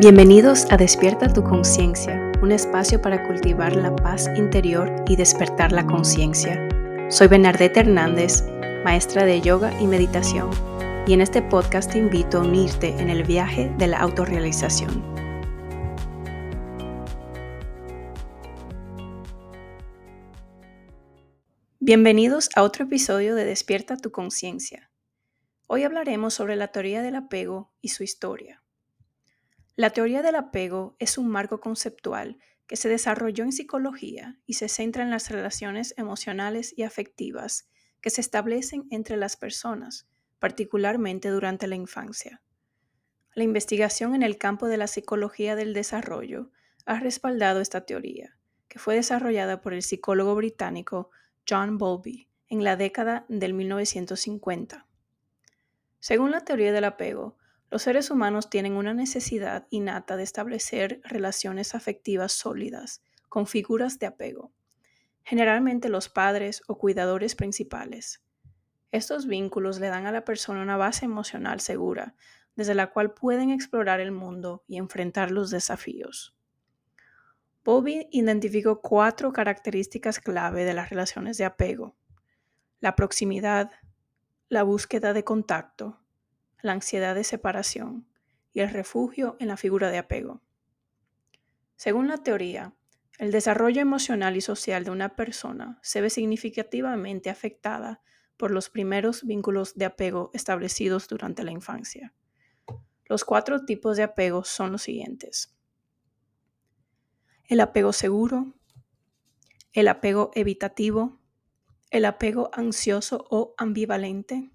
Bienvenidos a Despierta tu conciencia, un espacio para cultivar la paz interior y despertar la conciencia. Soy Bernadette Hernández, maestra de yoga y meditación, y en este podcast te invito a unirte en el viaje de la autorrealización. Bienvenidos a otro episodio de Despierta tu conciencia. Hoy hablaremos sobre la teoría del apego y su historia. La teoría del apego es un marco conceptual que se desarrolló en psicología y se centra en las relaciones emocionales y afectivas que se establecen entre las personas, particularmente durante la infancia. La investigación en el campo de la psicología del desarrollo ha respaldado esta teoría, que fue desarrollada por el psicólogo británico John Bowlby en la década del 1950. Según la teoría del apego, los seres humanos tienen una necesidad innata de establecer relaciones afectivas sólidas con figuras de apego, generalmente los padres o cuidadores principales. Estos vínculos le dan a la persona una base emocional segura, desde la cual pueden explorar el mundo y enfrentar los desafíos. Bobby identificó cuatro características clave de las relaciones de apego. La proximidad, la búsqueda de contacto, la ansiedad de separación y el refugio en la figura de apego. Según la teoría, el desarrollo emocional y social de una persona se ve significativamente afectada por los primeros vínculos de apego establecidos durante la infancia. Los cuatro tipos de apego son los siguientes. El apego seguro, el apego evitativo, el apego ansioso o ambivalente,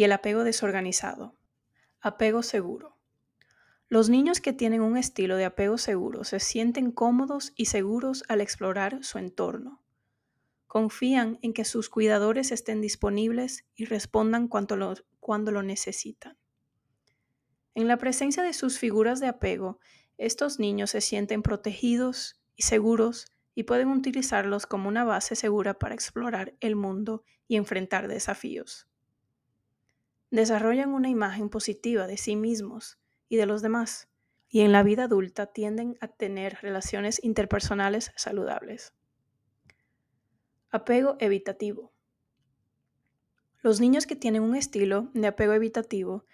y el apego desorganizado. Apego seguro. Los niños que tienen un estilo de apego seguro se sienten cómodos y seguros al explorar su entorno. Confían en que sus cuidadores estén disponibles y respondan cuando lo, cuando lo necesitan. En la presencia de sus figuras de apego, estos niños se sienten protegidos y seguros y pueden utilizarlos como una base segura para explorar el mundo y enfrentar desafíos desarrollan una imagen positiva de sí mismos y de los demás, y en la vida adulta tienden a tener relaciones interpersonales saludables. Apego evitativo. Los niños que tienen un estilo de apego evitativo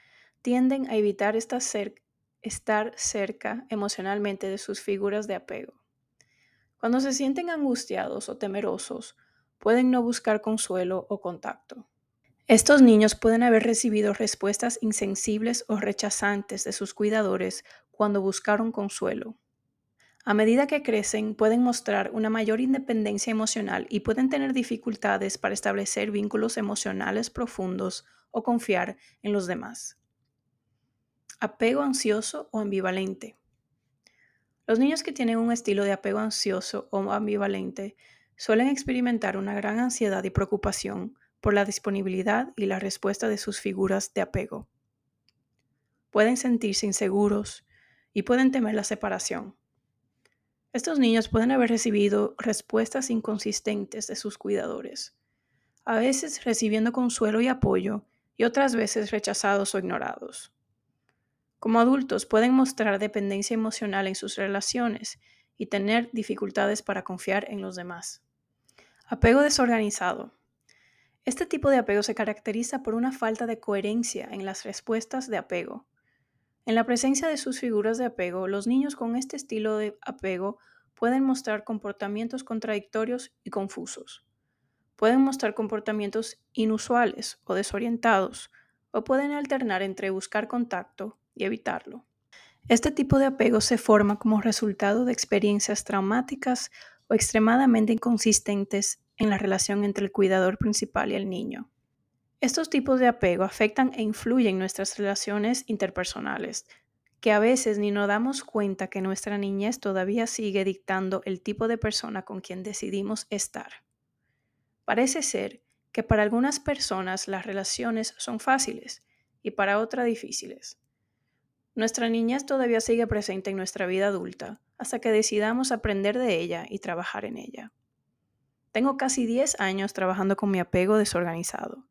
tienden a evitar estar cerca emocionalmente de sus figuras de apego. Cuando se sienten angustiados o temerosos, pueden no buscar consuelo o contacto. Estos niños pueden haber recibido respuestas insensibles o rechazantes de sus cuidadores cuando buscaron consuelo. A medida que crecen, pueden mostrar una mayor independencia emocional y pueden tener dificultades para establecer vínculos emocionales profundos o confiar en los demás. Apego ansioso o ambivalente. Los niños que tienen un estilo de apego ansioso o ambivalente suelen experimentar una gran ansiedad y preocupación por la disponibilidad y la respuesta de sus figuras de apego. Pueden sentirse inseguros y pueden temer la separación. Estos niños pueden haber recibido respuestas inconsistentes de sus cuidadores, a veces recibiendo consuelo y apoyo y otras veces rechazados o ignorados. Como adultos pueden mostrar dependencia emocional en sus relaciones y tener dificultades para confiar en los demás. Apego desorganizado. Este tipo de apego se caracteriza por una falta de coherencia en las respuestas de apego. En la presencia de sus figuras de apego, los niños con este estilo de apego pueden mostrar comportamientos contradictorios y confusos. Pueden mostrar comportamientos inusuales o desorientados, o pueden alternar entre buscar contacto y evitarlo. Este tipo de apego se forma como resultado de experiencias traumáticas o extremadamente inconsistentes en la relación entre el cuidador principal y el niño. Estos tipos de apego afectan e influyen en nuestras relaciones interpersonales, que a veces ni nos damos cuenta que nuestra niñez todavía sigue dictando el tipo de persona con quien decidimos estar. Parece ser que para algunas personas las relaciones son fáciles y para otras difíciles. Nuestra niñez todavía sigue presente en nuestra vida adulta hasta que decidamos aprender de ella y trabajar en ella. Tengo casi 10 años trabajando con mi apego desorganizado.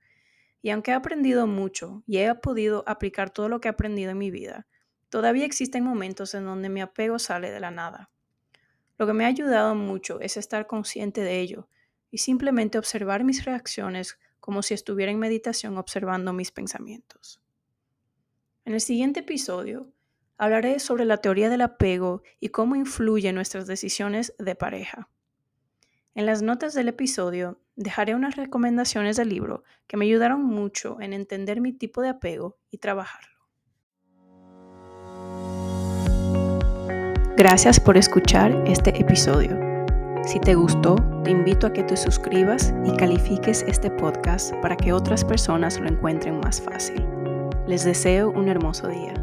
Y aunque he aprendido mucho y he podido aplicar todo lo que he aprendido en mi vida, todavía existen momentos en donde mi apego sale de la nada. Lo que me ha ayudado mucho es estar consciente de ello y simplemente observar mis reacciones como si estuviera en meditación observando mis pensamientos. En el siguiente episodio hablaré sobre la teoría del apego y cómo influye nuestras decisiones de pareja. En las notas del episodio dejaré unas recomendaciones del libro que me ayudaron mucho en entender mi tipo de apego y trabajarlo. Gracias por escuchar este episodio. Si te gustó, te invito a que te suscribas y califiques este podcast para que otras personas lo encuentren más fácil. Les deseo un hermoso día.